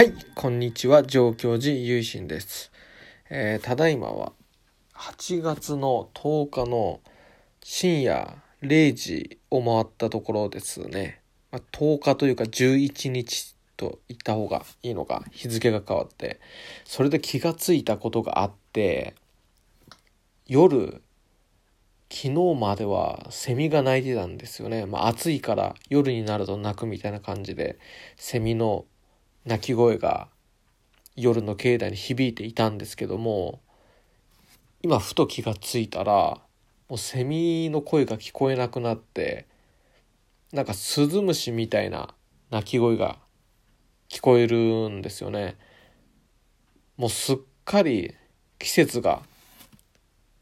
はい、こんにちは、上京寺ゆいしんです。えーただいまは8月の10日の深夜0時を回ったところですね。まあ、10日というか11日と言った方がいいのか、日付が変わって、それで気がついたことがあって、夜、昨日まではセミが鳴いてたんですよね。まあ暑いから夜になると鳴くみたいな感じで、セミの鳴き声が夜の境内に響いていたんですけども今ふと気がついたらもうセミの声が聞こえなくなってなんかスズムシみたいな鳴き声が聞こえるんですよね。もうすっかり季節が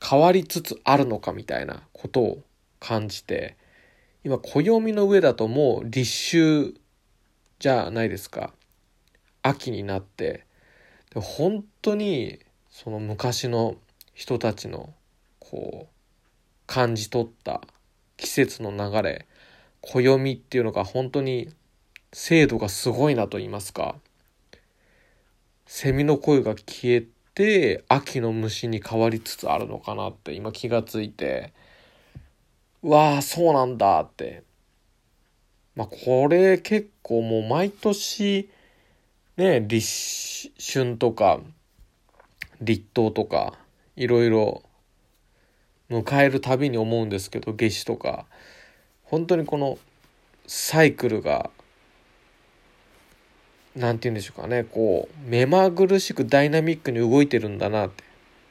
変わりつつあるのかみたいなことを感じて今暦の上だともう立秋じゃないですか。秋になってで本当にその昔の人たちのこう感じ取った季節の流れ暦っていうのが本当に精度がすごいなと言いますかセミの声が消えて秋の虫に変わりつつあるのかなって今気がついてうわあそうなんだって。まあこれ結構もう毎年ね、立春とか、立冬とか、いろいろ迎えるたびに思うんですけど、夏至とか、本当にこのサイクルが、なんて言うんでしょうかね、こう、目まぐるしくダイナミックに動いてるんだなって。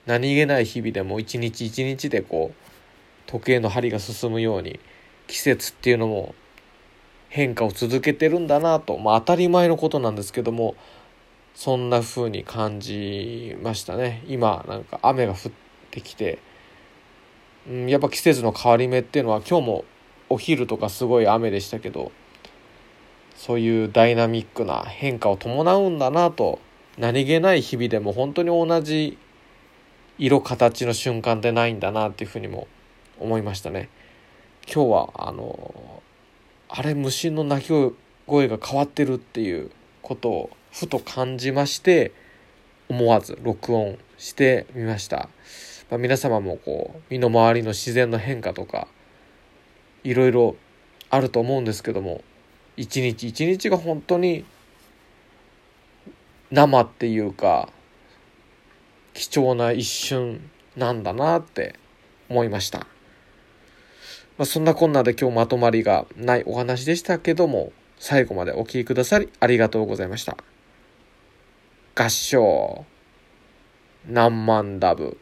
何気ない日々でも一日一日でこう、時計の針が進むように、季節っていうのも変化を続けてるんだなと、まあ、当たり前のことなんですけどもそんな風に感じましたね今なんか雨が降ってきて、うん、やっぱ季節の変わり目っていうのは今日もお昼とかすごい雨でしたけどそういうダイナミックな変化を伴うんだなと何気ない日々でも本当に同じ色形の瞬間ってないんだなっていうふうにも思いましたね。今日はあのあれ虫の鳴き声が変わってるっていうことをふと感じまして思わず録音してみました、まあ、皆様もこう身の回りの自然の変化とかいろいろあると思うんですけども一日一日が本当に生っていうか貴重な一瞬なんだなって思いました。まあ、そんなこんなで今日まとまりがないお話でしたけども、最後までお聴きくださりありがとうございました。合唱、何万ダブ。